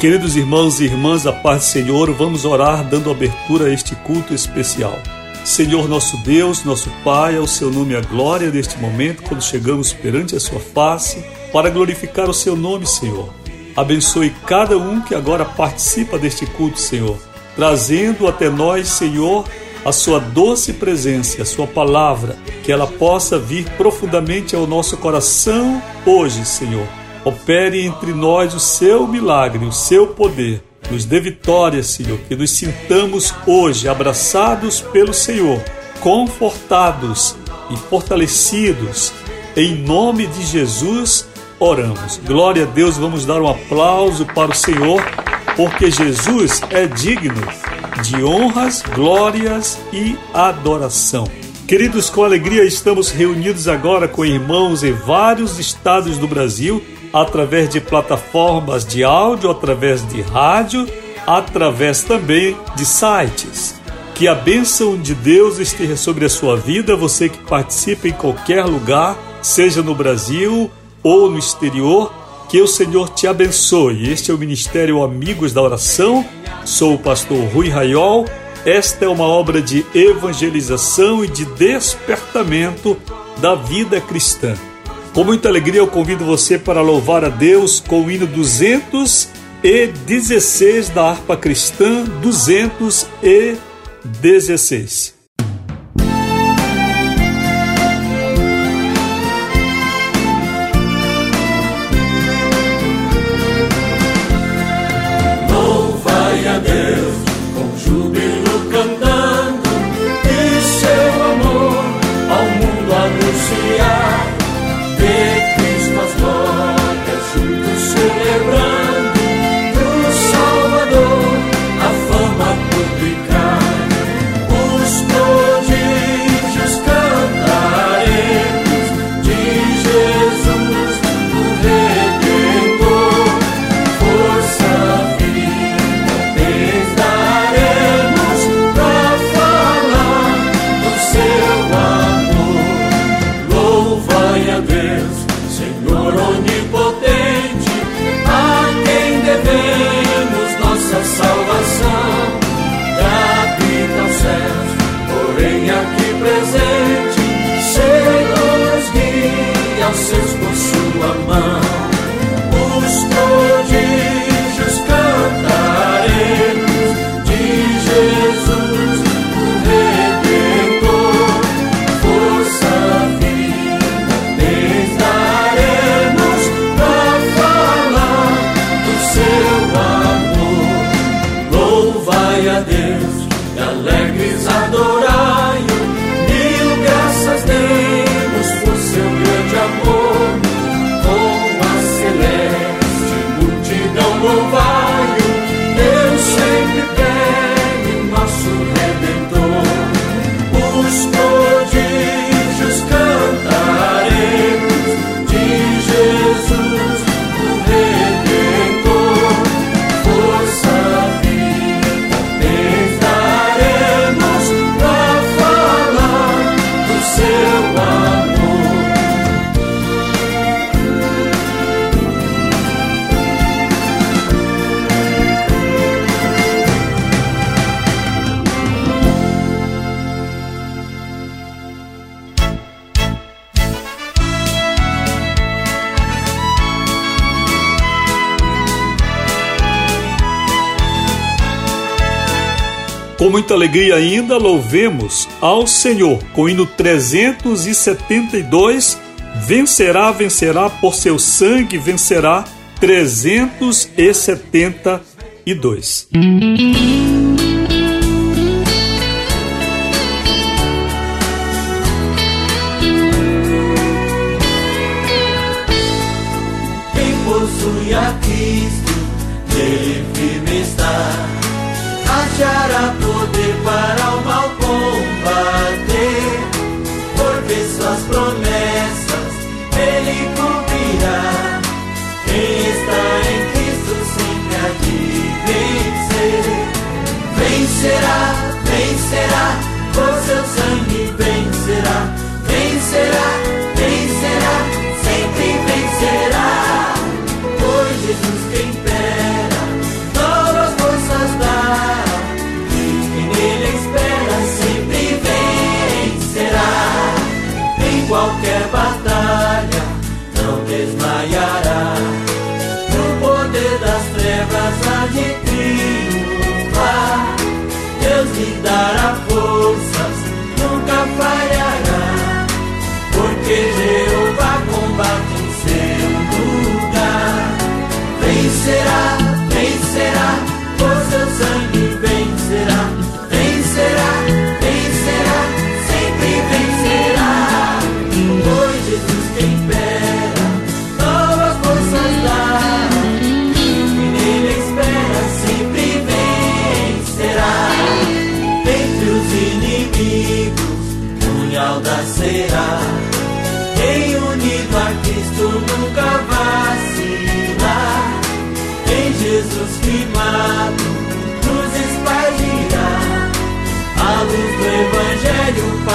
Queridos irmãos e irmãs, a paz do Senhor, vamos orar dando abertura a este culto especial. Senhor nosso Deus, nosso Pai, ao seu nome a glória neste momento, quando chegamos perante a sua face, para glorificar o seu nome, Senhor. Abençoe cada um que agora participa deste culto, Senhor, trazendo até nós, Senhor, a sua doce presença, a sua palavra, que ela possa vir profundamente ao nosso coração hoje, Senhor Opere entre nós o seu milagre, o seu poder. Nos dê vitória, Senhor, que nos sintamos hoje abraçados pelo Senhor, confortados e fortalecidos. Em nome de Jesus, oramos. Glória a Deus, vamos dar um aplauso para o Senhor, porque Jesus é digno de honras, glórias e adoração. Queridos, com alegria estamos reunidos agora com irmãos em vários estados do Brasil através de plataformas de áudio, através de rádio, através também de sites. Que a bênção de Deus esteja sobre a sua vida, você que participa em qualquer lugar, seja no Brasil ou no exterior, que o Senhor te abençoe. Este é o Ministério Amigos da Oração, sou o pastor Rui Raiol. Esta é uma obra de evangelização e de despertamento da vida cristã. Com muita alegria eu convido você para louvar a Deus com o hino 216 da harpa cristã 216. Muita alegria ainda louvemos ao Senhor com o hino 372 Vencerá, vencerá por seu sangue vencerá 372. Quem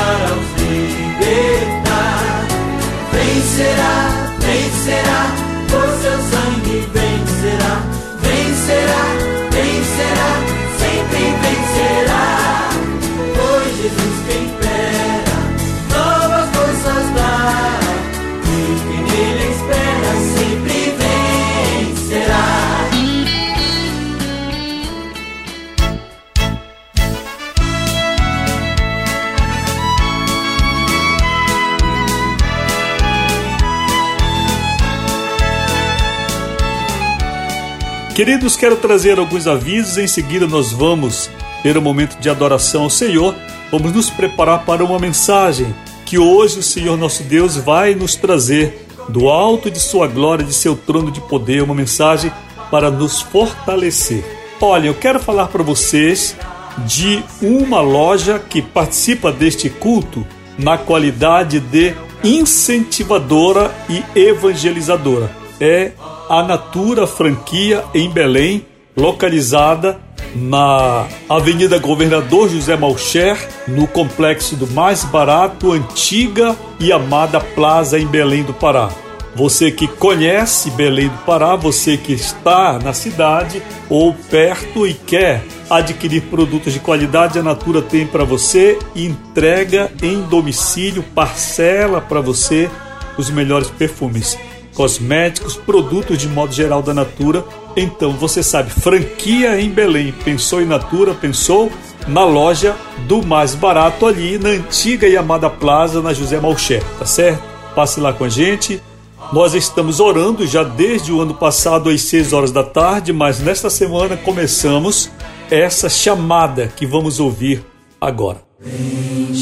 para os libertar. Vencerá, vencerá, Queridos, quero trazer alguns avisos. Em seguida, nós vamos ter um momento de adoração ao Senhor. Vamos nos preparar para uma mensagem que hoje o Senhor nosso Deus vai nos trazer do alto de Sua glória, de seu trono de poder, uma mensagem para nos fortalecer. Olha, eu quero falar para vocês de uma loja que participa deste culto na qualidade de incentivadora e evangelizadora. É a Natura Franquia em Belém, localizada na Avenida Governador José Malcher, no complexo do Mais Barato, Antiga e Amada Plaza em Belém do Pará. Você que conhece Belém do Pará, você que está na cidade ou perto e quer adquirir produtos de qualidade, a Natura tem para você entrega em domicílio, parcela para você os melhores perfumes, cosméticos, produtos de modo geral da Natura. Então você sabe, franquia em Belém. Pensou em Natura, pensou na loja do mais barato ali na antiga e amada Plaza, na José Malcher, tá certo? Passe lá com a gente. Nós estamos orando já desde o ano passado às 6 horas da tarde, mas nesta semana começamos essa chamada que vamos ouvir agora. Bendita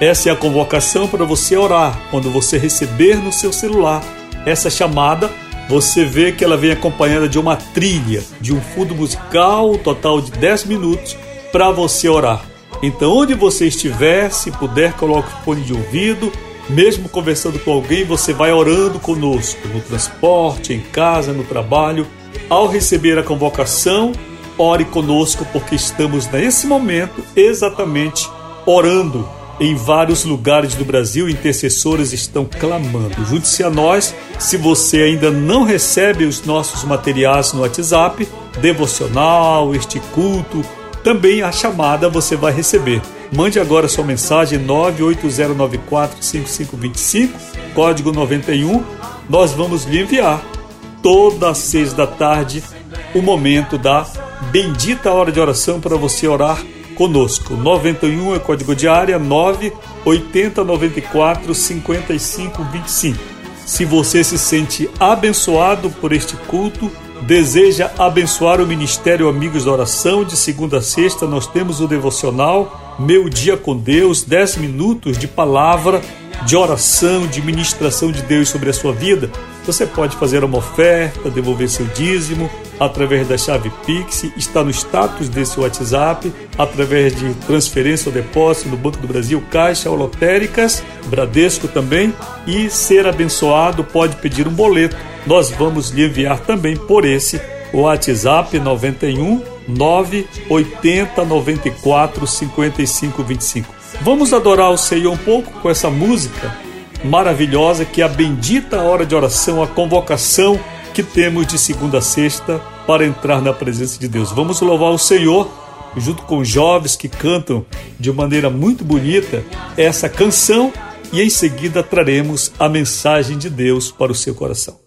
Essa é a convocação para você orar. Quando você receber no seu celular essa chamada, você vê que ela vem acompanhada de uma trilha, de um fundo musical, total de 10 minutos, para você orar. Então, onde você estiver, se puder, coloque o fone de ouvido. Mesmo conversando com alguém, você vai orando conosco, no transporte, em casa, no trabalho. Ao receber a convocação, ore conosco, porque estamos nesse momento exatamente orando em vários lugares do Brasil, intercessores estão clamando. Junte-se a nós. Se você ainda não recebe os nossos materiais no WhatsApp, devocional, este culto, também a chamada você vai receber. Mande agora sua mensagem 980945525, código 91. Nós vamos lhe enviar todas as seis da tarde o momento da bendita hora de oração para você orar conosco. 91 é código de área 980 94 55 25. Se você se sente abençoado por este culto, deseja abençoar o Ministério Amigos da Oração, de segunda a sexta nós temos o devocional Meu Dia com Deus, 10 minutos de palavra, de oração, de ministração de Deus sobre a sua vida. Você pode fazer uma oferta, devolver seu dízimo através da chave Pix, está no status desse WhatsApp, através de transferência ou depósito no Banco do Brasil, Caixa ou Lotéricas, Bradesco também, e ser abençoado pode pedir um boleto. Nós vamos lhe enviar também por esse WhatsApp 91 980 94 55 25. Vamos adorar o Senhor um pouco com essa música maravilhosa que é a bendita hora de oração, a convocação que temos de segunda a sexta para entrar na presença de Deus. Vamos louvar o Senhor junto com jovens que cantam de maneira muito bonita essa canção e em seguida traremos a mensagem de Deus para o seu coração.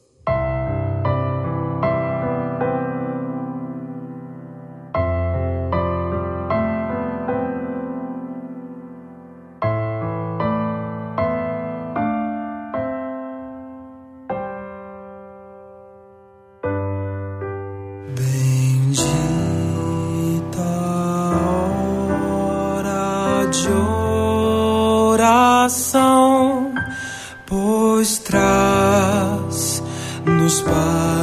Na cruz.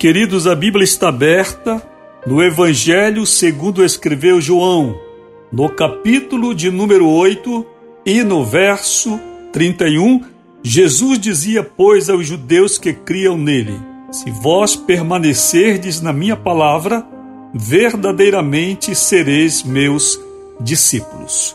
Queridos, a Bíblia está aberta no Evangelho segundo escreveu João, no capítulo de número 8 e no verso 31, Jesus dizia, pois, aos judeus que criam nele: Se vós permanecerdes na minha palavra, verdadeiramente sereis meus discípulos.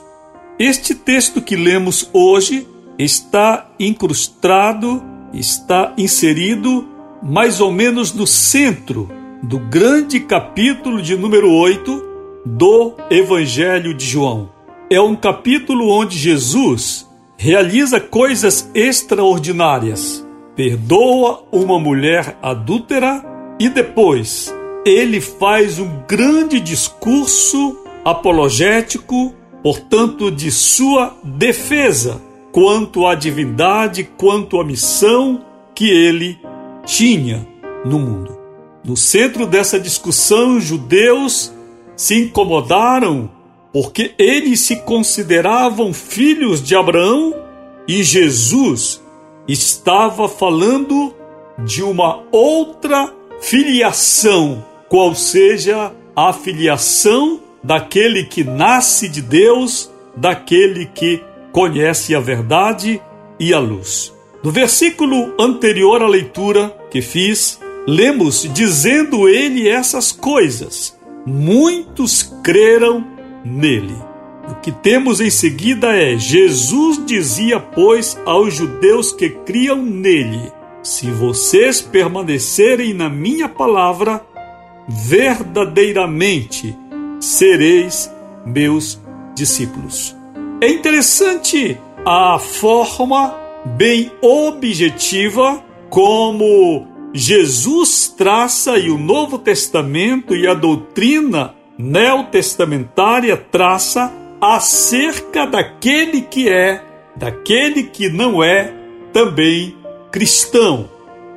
Este texto que lemos hoje está incrustado, está inserido mais ou menos no centro do grande capítulo de número 8 do Evangelho de João. É um capítulo onde Jesus realiza coisas extraordinárias. Perdoa uma mulher adúltera e depois ele faz um grande discurso apologético, portanto, de sua defesa quanto à divindade, quanto à missão que ele tinha no mundo. No centro dessa discussão, os judeus se incomodaram porque eles se consideravam filhos de Abraão e Jesus estava falando de uma outra filiação, qual seja a filiação daquele que nasce de Deus, daquele que conhece a verdade e a luz. No versículo anterior à leitura que fiz, lemos dizendo ele essas coisas. Muitos creram nele. O que temos em seguida é: Jesus dizia, pois, aos judeus que criam nele: Se vocês permanecerem na minha palavra, verdadeiramente sereis meus discípulos. É interessante a forma bem objetiva como Jesus traça e o Novo Testamento e a doutrina neotestamentária traça acerca daquele que é, daquele que não é também cristão.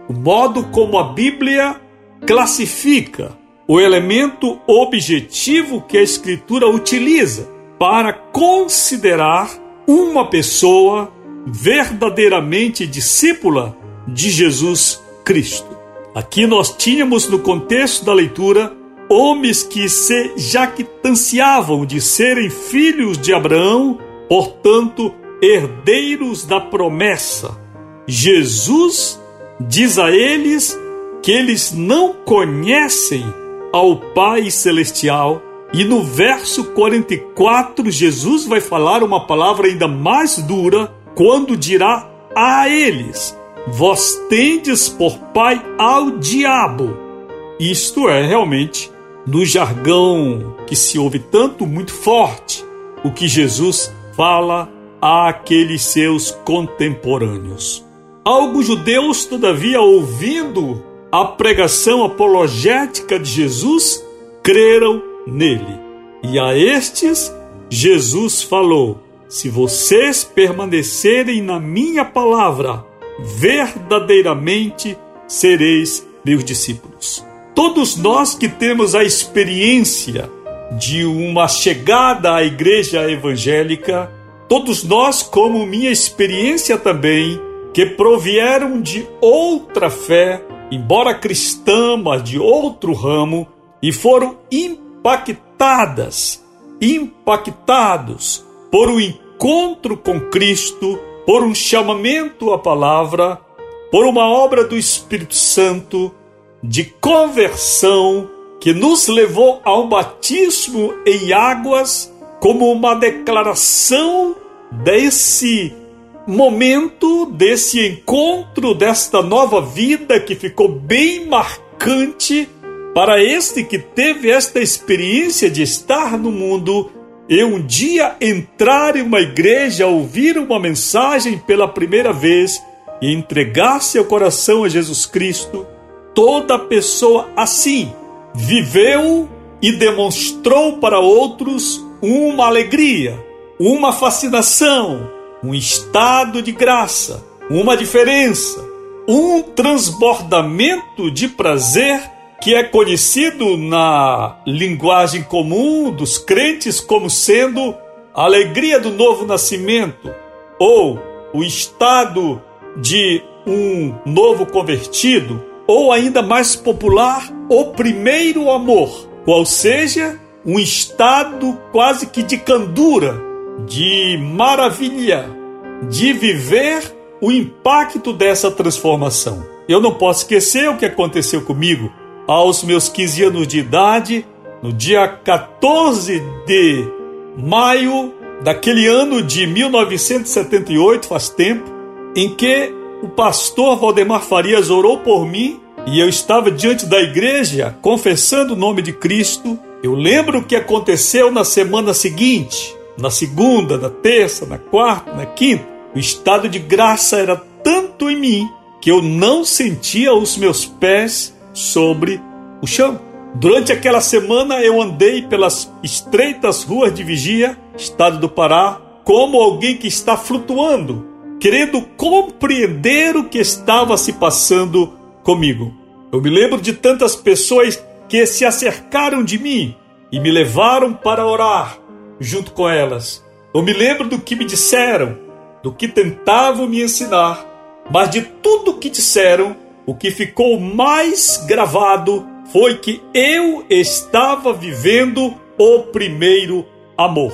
O modo como a Bíblia classifica o elemento objetivo que a Escritura utiliza para considerar uma pessoa verdadeiramente discípula de Jesus Cristo. Aqui nós tínhamos no contexto da leitura homens que se jactanciavam de serem filhos de Abraão, portanto, herdeiros da promessa. Jesus diz a eles que eles não conhecem ao Pai Celestial. E no verso 44, Jesus vai falar uma palavra ainda mais dura, quando dirá a eles: Vós tendes por pai ao diabo. Isto é realmente, no jargão que se ouve tanto, muito forte, o que Jesus fala àqueles seus contemporâneos. Alguns judeus, todavia, ouvindo a pregação apologética de Jesus, creram nele. E a estes, Jesus falou: se vocês permanecerem na minha palavra, verdadeiramente sereis meus discípulos. Todos nós que temos a experiência de uma chegada à igreja evangélica, todos nós, como minha experiência também, que provieram de outra fé, embora cristã, mas de outro ramo, e foram impactadas, impactados por um encontro com Cristo, por um chamamento à palavra, por uma obra do Espírito Santo de conversão que nos levou ao batismo em águas como uma declaração desse momento, desse encontro, desta nova vida que ficou bem marcante para este que teve esta experiência de estar no mundo e um dia entrar em uma igreja, ouvir uma mensagem pela primeira vez e entregar seu coração a Jesus Cristo, toda pessoa assim viveu e demonstrou para outros uma alegria, uma fascinação, um estado de graça, uma diferença, um transbordamento de prazer que é conhecido na linguagem comum dos crentes como sendo a alegria do novo nascimento ou o estado de um novo convertido, ou ainda mais popular, o primeiro amor, qual seja um estado quase que de candura, de maravilha, de viver o impacto dessa transformação. Eu não posso esquecer o que aconteceu comigo aos meus 15 anos de idade, no dia 14 de maio daquele ano de 1978, faz tempo, em que o pastor Valdemar Farias orou por mim e eu estava diante da igreja confessando o nome de Cristo. Eu lembro o que aconteceu na semana seguinte, na segunda, na terça, na quarta, na quinta. O estado de graça era tanto em mim que eu não sentia os meus pés sobre o chão. Durante aquela semana eu andei pelas estreitas ruas de Vigia, estado do Pará, como alguém que está flutuando, querendo compreender o que estava se passando comigo. Eu me lembro de tantas pessoas que se acercaram de mim e me levaram para orar junto com elas. Eu me lembro do que me disseram, do que tentavam me ensinar, mas de tudo que disseram, o que ficou mais gravado foi que eu estava vivendo o primeiro amor.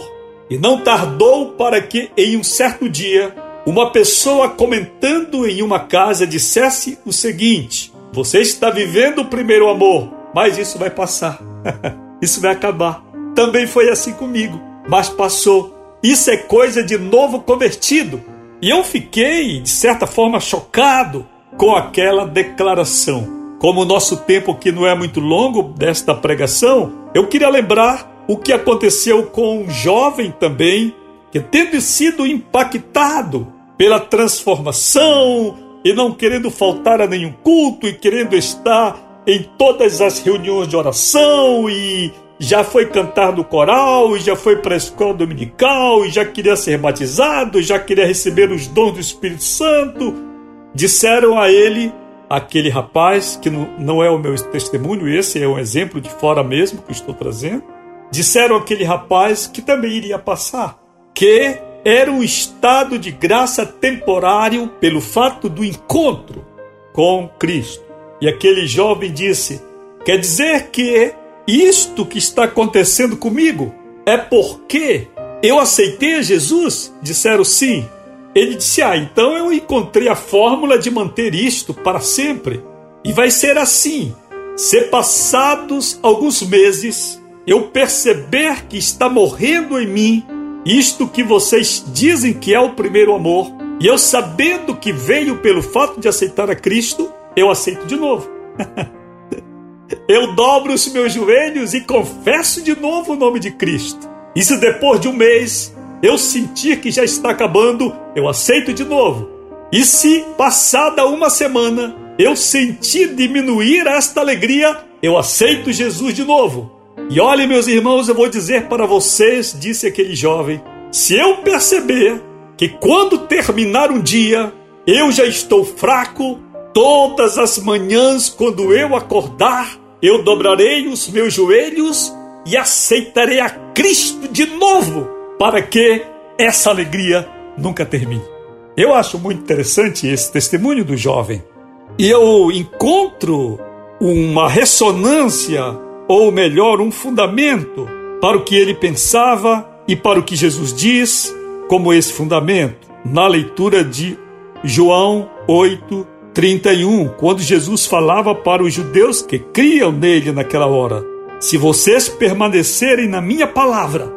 E não tardou para que, em um certo dia, uma pessoa comentando em uma casa dissesse o seguinte: Você está vivendo o primeiro amor, mas isso vai passar, isso vai acabar. Também foi assim comigo, mas passou. Isso é coisa de novo convertido. E eu fiquei, de certa forma, chocado com aquela declaração. Como o nosso tempo aqui não é muito longo desta pregação, eu queria lembrar o que aconteceu com um jovem também, que tendo sido impactado pela transformação e não querendo faltar a nenhum culto e querendo estar em todas as reuniões de oração e já foi cantar no coral, e já foi para a escola dominical, e já queria ser batizado, já queria receber os dons do Espírito Santo. Disseram a ele, aquele rapaz, que não é o meu testemunho, esse é um exemplo de fora mesmo que estou trazendo. Disseram aquele rapaz que também iria passar, que era um estado de graça temporário pelo fato do encontro com Cristo. E aquele jovem disse: Quer dizer que isto que está acontecendo comigo é porque eu aceitei Jesus? Disseram sim. Ele disse: Ah, então eu encontrei a fórmula de manter isto para sempre. E vai ser assim: se passados alguns meses eu perceber que está morrendo em mim isto que vocês dizem que é o primeiro amor, e eu sabendo que veio pelo fato de aceitar a Cristo, eu aceito de novo. eu dobro os meus joelhos e confesso de novo o nome de Cristo. E se depois de um mês eu sentir que já está acabando, eu aceito de novo. E se passada uma semana eu sentir diminuir esta alegria, eu aceito Jesus de novo. E olhe, meus irmãos, eu vou dizer para vocês, disse aquele jovem, se eu perceber que quando terminar um dia eu já estou fraco, todas as manhãs, quando eu acordar, eu dobrarei os meus joelhos e aceitarei a Cristo de novo, para que essa alegria nunca termine. Eu acho muito interessante esse testemunho do jovem. E eu encontro uma ressonância ou melhor, um fundamento para o que ele pensava e para o que Jesus diz, como esse fundamento, na leitura de João 8, 31, quando Jesus falava para os judeus que criam nele naquela hora: Se vocês permanecerem na minha palavra,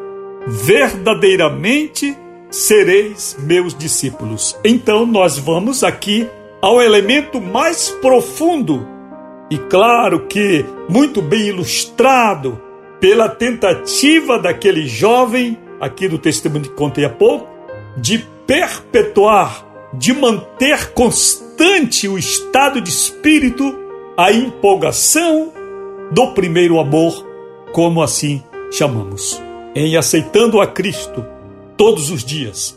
verdadeiramente sereis meus discípulos. Então nós vamos aqui ao elemento mais profundo e claro que muito bem ilustrado pela tentativa daquele jovem, aqui do testemunho que contei há pouco, de perpetuar, de manter constante o estado de espírito, a empolgação do primeiro amor, como assim chamamos, em aceitando a Cristo todos os dias.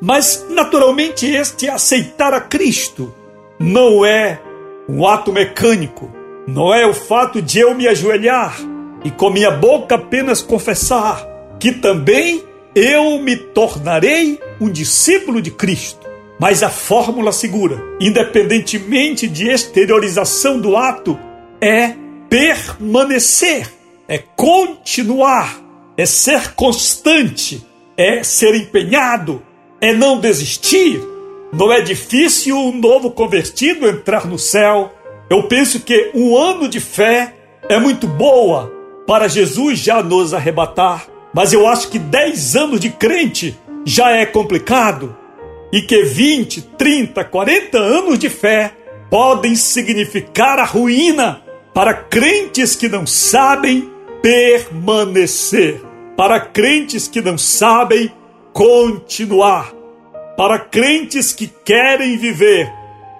Mas, naturalmente, este aceitar a Cristo não é um ato mecânico. Não é o fato de eu me ajoelhar e com minha boca apenas confessar que também eu me tornarei um discípulo de Cristo. Mas a fórmula segura, independentemente de exteriorização do ato, é permanecer, é continuar, é ser constante, é ser empenhado, é não desistir. Não é difícil um novo convertido entrar no céu. Eu penso que um ano de fé é muito boa para Jesus já nos arrebatar, mas eu acho que 10 anos de crente já é complicado e que 20, 30, 40 anos de fé podem significar a ruína para crentes que não sabem permanecer, para crentes que não sabem continuar, para crentes que querem viver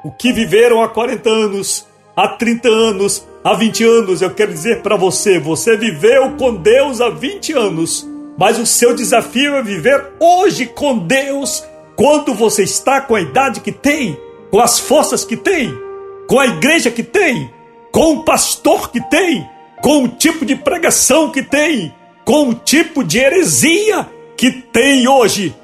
o que viveram há 40 anos, há 30 anos, há 20 anos. Eu quero dizer para você: você viveu com Deus há 20 anos, mas o seu desafio é viver hoje com Deus quando você está com a idade que tem, com as forças que tem, com a igreja que tem, com o pastor que tem, com o tipo de pregação que tem, com o tipo de heresia que tem hoje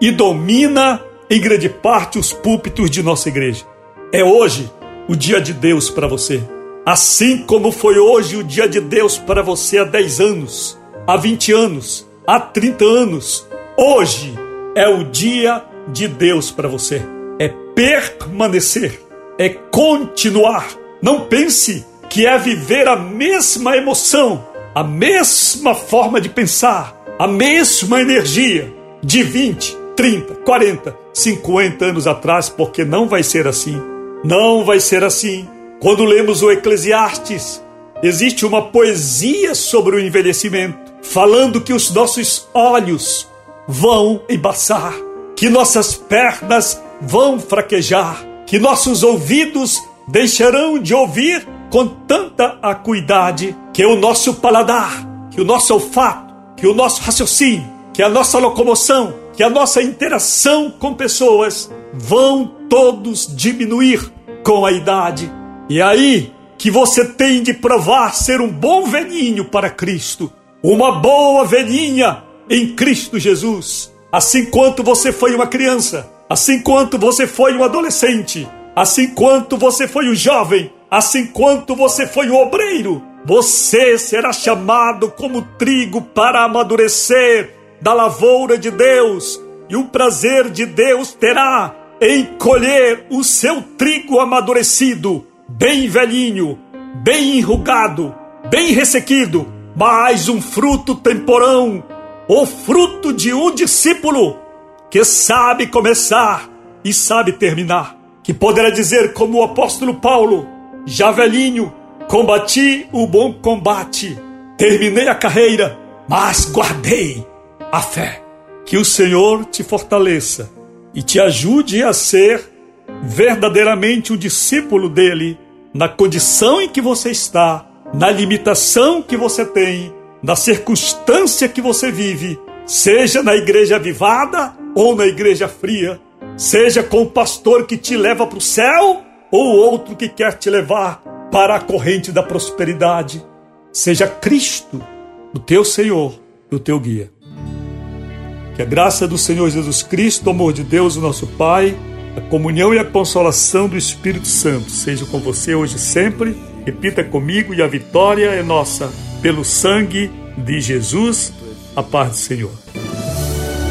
e domina em grande parte os púlpitos de nossa igreja. É hoje o dia de Deus para você. Assim como foi hoje o dia de Deus para você há 10 anos, há 20 anos, há 30 anos, hoje é o dia de Deus para você. É permanecer, é continuar. Não pense que é viver a mesma emoção, a mesma forma de pensar, a mesma energia de 20, 30, 40, 50 anos atrás, porque não vai ser assim. Não vai ser assim. Quando lemos o Eclesiastes, existe uma poesia sobre o envelhecimento, falando que os nossos olhos vão embaçar que nossas pernas vão fraquejar, que nossos ouvidos deixarão de ouvir com tanta acuidade, que o nosso paladar, que o nosso olfato, que o nosso raciocínio, que a nossa locomoção, que a nossa interação com pessoas vão todos diminuir com a idade. E aí que você tem de provar ser um bom velhinho para Cristo, uma boa velhinha em Cristo Jesus Assim quanto você foi uma criança, assim quanto você foi um adolescente, assim quanto você foi um jovem, assim quanto você foi um obreiro, você será chamado como trigo para amadurecer da lavoura de Deus, e o prazer de Deus terá em colher o seu trigo amadurecido, bem velhinho, bem enrugado, bem ressequido, mais um fruto temporão o fruto de um discípulo que sabe começar e sabe terminar, que poderá dizer, como o apóstolo Paulo: já velhinho, combati o bom combate, terminei a carreira, mas guardei a fé. Que o Senhor te fortaleça e te ajude a ser verdadeiramente um discípulo dele, na condição em que você está, na limitação que você tem na circunstância que você vive, seja na igreja avivada ou na igreja fria, seja com o pastor que te leva para o céu ou outro que quer te levar para a corrente da prosperidade. Seja Cristo o teu Senhor e o teu guia. Que a graça do Senhor Jesus Cristo, o amor de Deus, o nosso Pai, a comunhão e a consolação do Espírito Santo seja com você hoje e sempre. Repita comigo e a vitória é nossa pelo sangue de Jesus, a paz do Senhor.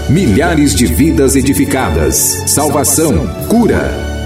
Milhares de vidas edificadas, salvação, cura.